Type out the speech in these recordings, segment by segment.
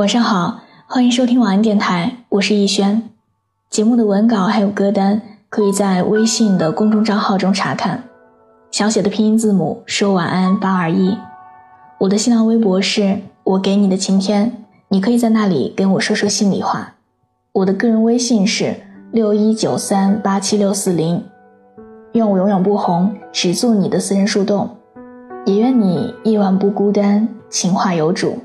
晚上好，欢迎收听晚安电台，我是逸轩。节目的文稿还有歌单，可以在微信的公众账号中查看。小写的拼音字母说晚安八二一。我的新浪微博是我给你的晴天，你可以在那里跟我说说心里话。我的个人微信是六一九三八七六四零。愿我永远不红，只做你的私人树洞。也愿你夜晚不孤单，情话有主。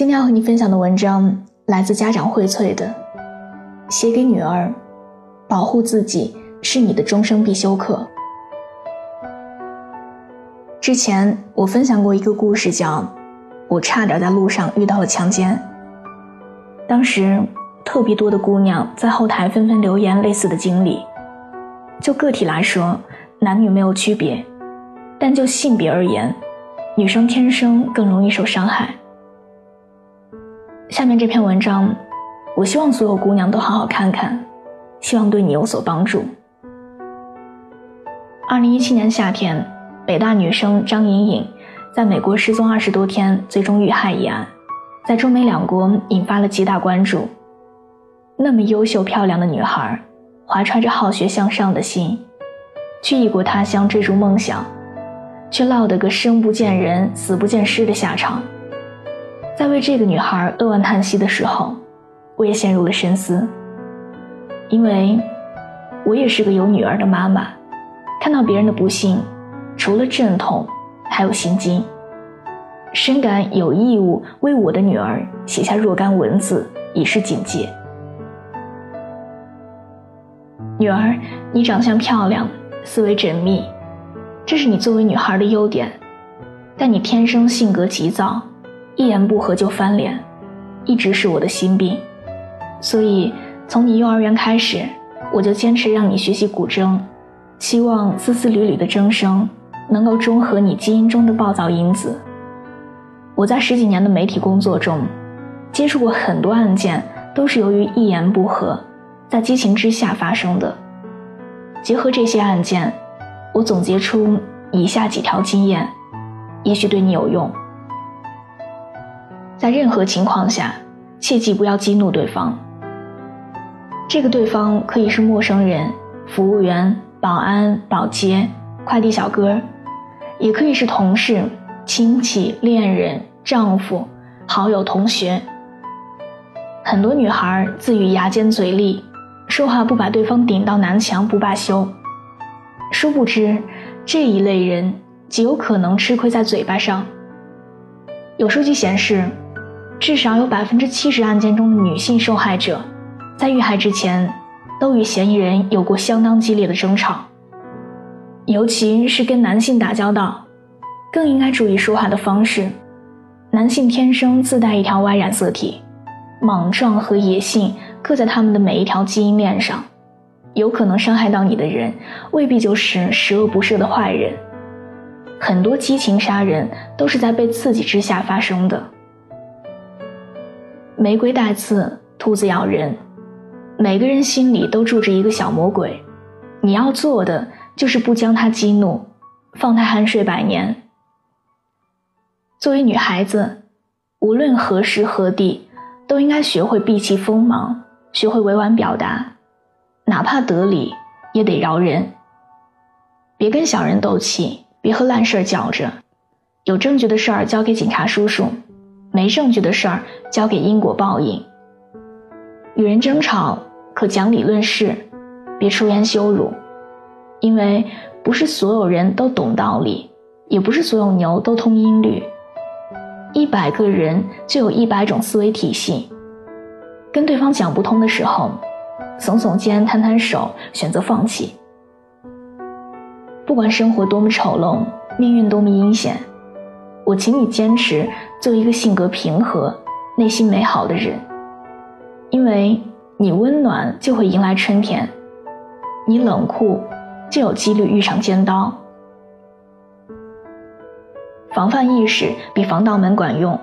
今天要和你分享的文章来自家长荟萃的，写给女儿：保护自己是你的终生必修课。之前我分享过一个故事，叫“我差点在路上遇到了强奸”。当时特别多的姑娘在后台纷纷留言类似的经历。就个体来说，男女没有区别，但就性别而言，女生天生更容易受伤害。下面这篇文章，我希望所有姑娘都好好看看，希望对你有所帮助。二零一七年夏天，北大女生张颖颖在美国失踪二十多天，最终遇害一案，在中美两国引发了极大关注。那么优秀漂亮的女孩，怀揣着好学向上的心，去异国他乡追逐梦想，却落得个生不见人，死不见尸的下场。在为这个女孩扼腕叹息的时候，我也陷入了深思。因为，我也是个有女儿的妈妈，看到别人的不幸，除了阵痛，还有心惊，深感有义务为我的女儿写下若干文字，以示警戒。女儿，你长相漂亮，思维缜密，这是你作为女孩的优点，但你天生性格急躁。一言不合就翻脸，一直是我的心病，所以从你幼儿园开始，我就坚持让你学习古筝，希望丝丝缕缕的筝声能够中和你基因中的暴躁因子。我在十几年的媒体工作中，接触过很多案件，都是由于一言不合，在激情之下发生的。结合这些案件，我总结出以下几条经验，也许对你有用。在任何情况下，切记不要激怒对方。这个对方可以是陌生人、服务员、保安、保洁、快递小哥，也可以是同事、亲戚、恋人、丈夫、好友、同学。很多女孩自诩牙尖嘴利，说话不把对方顶到南墙不罢休。殊不知，这一类人极有可能吃亏在嘴巴上。有数据显示。至少有百分之七十案件中的女性受害者，在遇害之前，都与嫌疑人有过相当激烈的争吵。尤其是跟男性打交道，更应该注意说话的方式。男性天生自带一条 Y 染色体，莽撞和野性刻在他们的每一条基因链上，有可能伤害到你的人，未必就是十恶不赦的坏人。很多激情杀人都是在被刺激之下发生的。玫瑰带刺，兔子咬人。每个人心里都住着一个小魔鬼，你要做的就是不将他激怒，放他酣睡百年。作为女孩子，无论何时何地，都应该学会避其锋芒，学会委婉表达，哪怕得理，也得饶人。别跟小人斗气，别和烂事儿搅着，有证据的事儿交给警察叔叔。没证据的事儿交给因果报应。与人争吵可讲理论事，别出言羞辱，因为不是所有人都懂道理，也不是所有牛都通音律。一百个人就有一百种思维体系，跟对方讲不通的时候，耸耸肩，摊摊手，选择放弃。不管生活多么丑陋，命运多么阴险。我请你坚持做一个性格平和、内心美好的人，因为你温暖就会迎来春天，你冷酷就有几率遇上尖刀。防范意识比防盗门管用。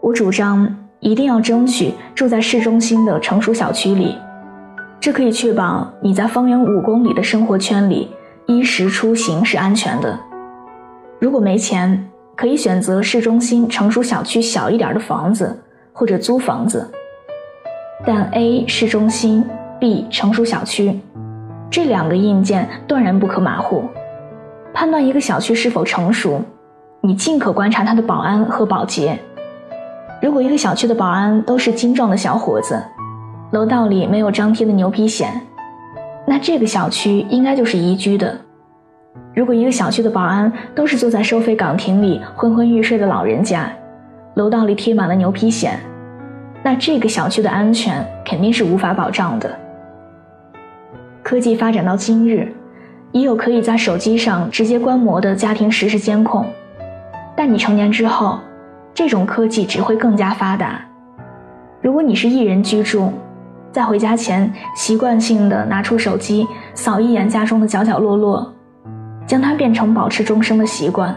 我主张一定要争取住在市中心的成熟小区里，这可以确保你在方圆五公里的生活圈里，衣食出行是安全的。如果没钱，可以选择市中心成熟小区小一点的房子，或者租房子。但 A 市中心，B 成熟小区，这两个硬件断然不可马虎。判断一个小区是否成熟，你尽可观察它的保安和保洁。如果一个小区的保安都是精壮的小伙子，楼道里没有张贴的牛皮癣，那这个小区应该就是宜居的。如果一个小区的保安都是坐在收费岗亭里昏昏欲睡的老人家，楼道里贴满了牛皮癣，那这个小区的安全肯定是无法保障的。科技发展到今日。已有可以在手机上直接观摩的家庭实时监控，但你成年之后，这种科技只会更加发达。如果你是一人居住，在回家前习惯性的拿出手机扫一眼家中的角角落落，将它变成保持终生的习惯。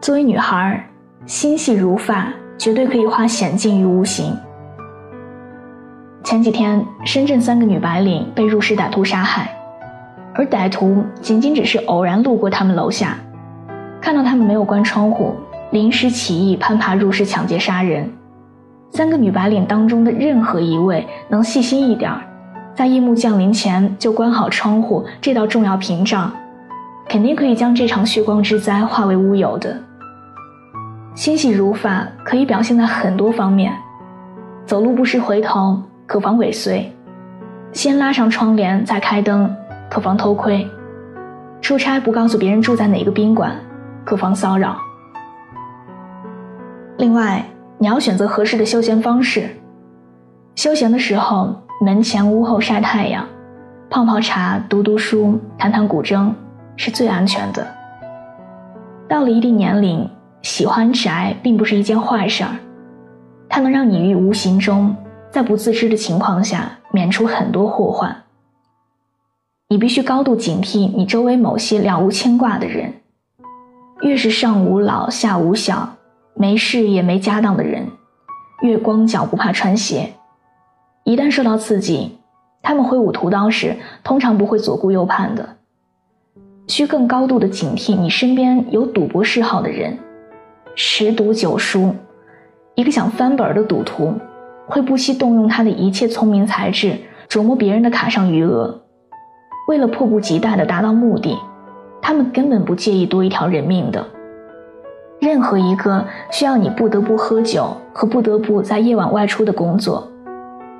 作为女孩，心细如发，绝对可以化险境于无形。前几天，深圳三个女白领被入室歹徒杀害，而歹徒仅仅只是偶然路过他们楼下，看到他们没有关窗户，临时起意攀爬入室抢劫杀人。三个女白领当中的任何一位能细心一点，在夜幕降临前就关好窗户这道重要屏障，肯定可以将这场血光之灾化为乌有的。心细如发可以表现在很多方面，走路不时回头。可防尾随，先拉上窗帘再开灯，可防偷窥；出差不告诉别人住在哪个宾馆，可防骚扰。另外，你要选择合适的休闲方式。休闲的时候，门前屋后晒太阳，泡泡茶，读读书，弹弹古筝，是最安全的。到了一定年龄，喜欢宅并不是一件坏事儿，它能让你于无形中。在不自知的情况下，免除很多祸患。你必须高度警惕你周围某些了无牵挂的人。越是上无老下无小、没事业没家当的人，越光脚不怕穿鞋。一旦受到刺激，他们挥舞屠刀时，通常不会左顾右盼的。需更高度的警惕你身边有赌博嗜好的人，十赌九输。一个想翻本的赌徒。会不惜动用他的一切聪明才智，琢磨别人的卡上余额，为了迫不及待地达到目的，他们根本不介意多一条人命的。任何一个需要你不得不喝酒和不得不在夜晚外出的工作，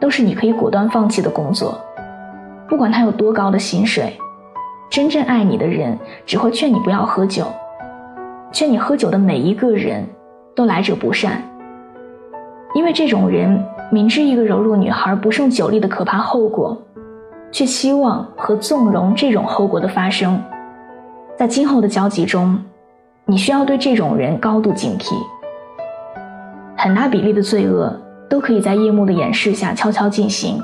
都是你可以果断放弃的工作，不管他有多高的薪水。真正爱你的人只会劝你不要喝酒，劝你喝酒的每一个人都来者不善，因为这种人。明知一个柔弱女孩不胜酒力的可怕后果，却希望和纵容这种后果的发生，在今后的交集中，你需要对这种人高度警惕。很大比例的罪恶都可以在夜幕的掩饰下悄悄进行。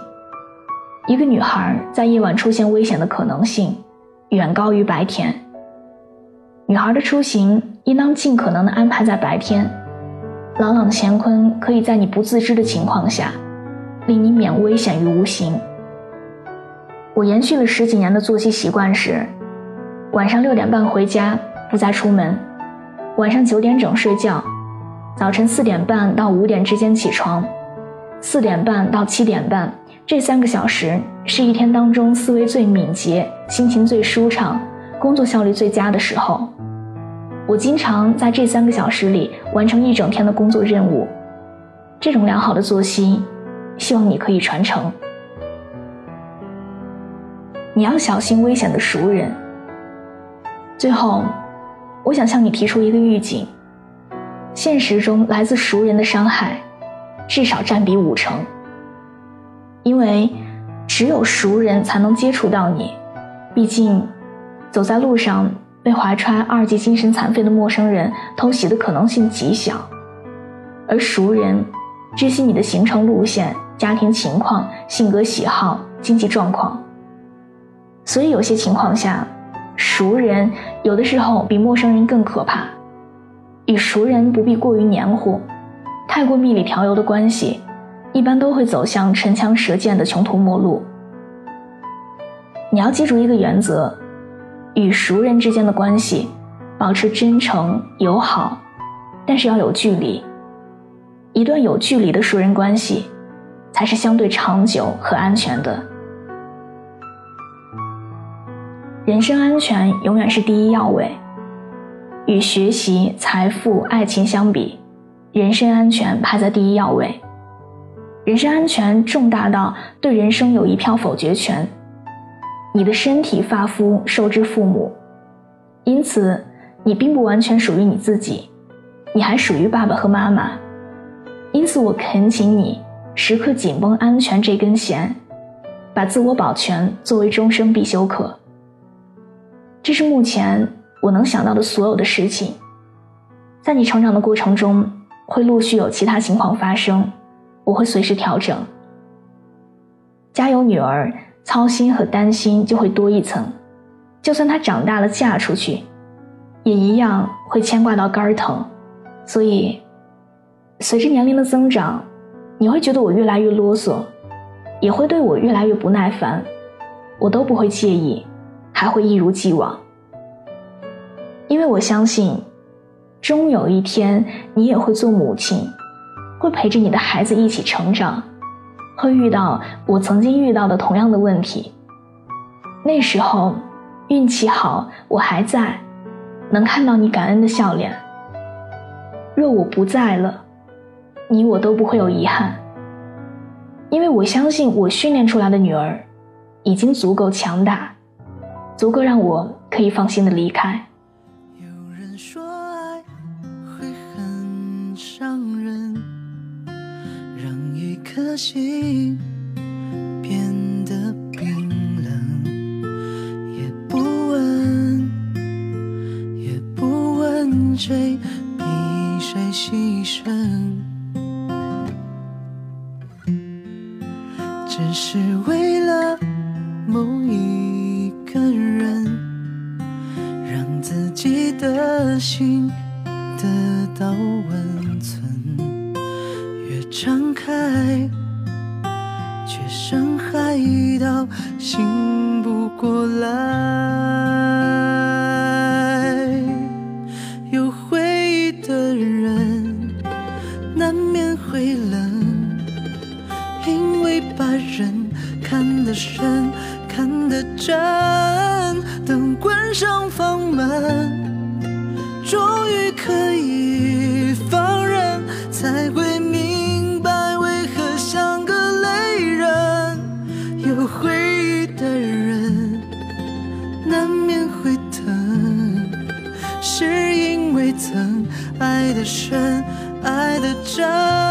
一个女孩在夜晚出现危险的可能性，远高于白天。女孩的出行应当尽可能的安排在白天。朗朗乾坤可以在你不自知的情况下，令你免危险于无形。我延续了十几年的作息习惯是：晚上六点半回家，不再出门；晚上九点整睡觉；早晨四点半到五点之间起床；四点半到七点半这三个小时是一天当中思维最敏捷、心情最舒畅、工作效率最佳的时候。我经常在这三个小时里完成一整天的工作任务，这种良好的作息，希望你可以传承。你要小心危险的熟人。最后，我想向你提出一个预警：现实中来自熟人的伤害，至少占比五成。因为只有熟人才能接触到你，毕竟，走在路上。被怀揣二级精神残废的陌生人偷袭的可能性极小，而熟人知悉你的行程路线、家庭情况、性格喜好、经济状况，所以有些情况下，熟人有的时候比陌生人更可怕。与熟人不必过于黏糊，太过蜜里调油的关系，一般都会走向唇枪舌剑的穷途末路。你要记住一个原则。与熟人之间的关系，保持真诚友好，但是要有距离。一段有距离的熟人关系，才是相对长久和安全的。人身安全永远是第一要位。与学习、财富、爱情相比，人身安全排在第一要位。人身安全重大到对人生有一票否决权。你的身体发肤受之父母，因此你并不完全属于你自己，你还属于爸爸和妈妈。因此，我恳请你时刻紧绷安全这根弦，把自我保全作为终生必修课。这是目前。我能想到的所有的事情，在你成长的过程中，会陆续有其他情况发生，我会随时调整。家有女儿，操心和担心就会多一层，就算她长大了嫁出去，也一样会牵挂到肝疼。所以，随着年龄的增长，你会觉得我越来越啰嗦，也会对我越来越不耐烦，我都不会介意，还会一如既往。因为我相信，终有一天你也会做母亲，会陪着你的孩子一起成长，会遇到我曾经遇到的同样的问题。那时候，运气好，我还在，能看到你感恩的笑脸。若我不在了，你我都不会有遗憾。因为我相信，我训练出来的女儿，已经足够强大，足够让我可以放心的离开。心变得冰冷，也不问，也不问谁比谁牺牲，只是为了难免会冷，因为把人看得深，看得真。等关上房门，终于可以放任，才会明白为何像个泪人。有回忆的人难免会疼，是因为曾爱的深。这。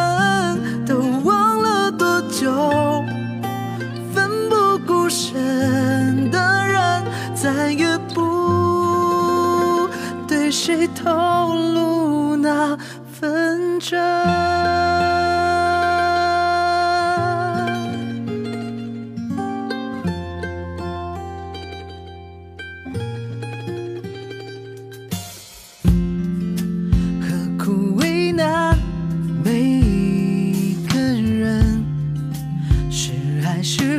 是。